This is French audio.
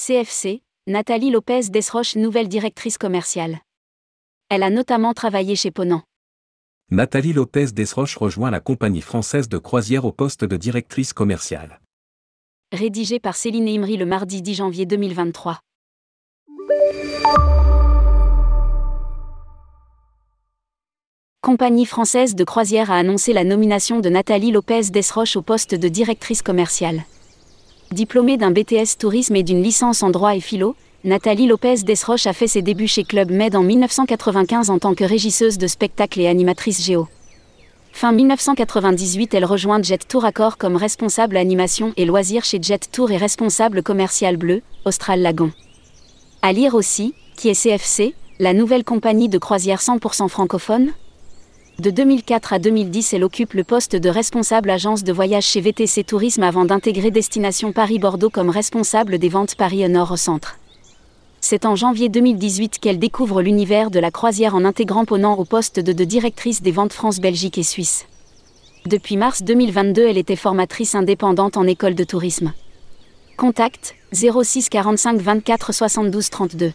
CFC, Nathalie Lopez Desroches, nouvelle directrice commerciale. Elle a notamment travaillé chez Ponant. Nathalie Lopez Desroches rejoint la compagnie française de croisière au poste de directrice commerciale. Rédigé par Céline Imri le mardi 10 janvier 2023. Compagnie française de croisière a annoncé la nomination de Nathalie Lopez Desroches au poste de directrice commerciale. Diplômée d'un BTS tourisme et d'une licence en droit et philo, Nathalie Lopez Desroches a fait ses débuts chez Club Med en 1995 en tant que régisseuse de spectacle et animatrice géo. Fin 1998, elle rejoint Jet Tour Accor comme responsable animation et loisirs chez Jet Tour et responsable commercial bleu, Austral Lagon. À lire aussi, qui est CFC, la nouvelle compagnie de croisière 100% francophone de 2004 à 2010, elle occupe le poste de responsable agence de voyage chez VTC Tourisme avant d'intégrer Destination Paris-Bordeaux comme responsable des ventes Paris Nord au centre. C'est en janvier 2018 qu'elle découvre l'univers de la croisière en intégrant Ponant au poste de, directrice des ventes France, Belgique et Suisse. Depuis mars 2022, elle était formatrice indépendante en école de tourisme. Contact 06 45 24 72 32.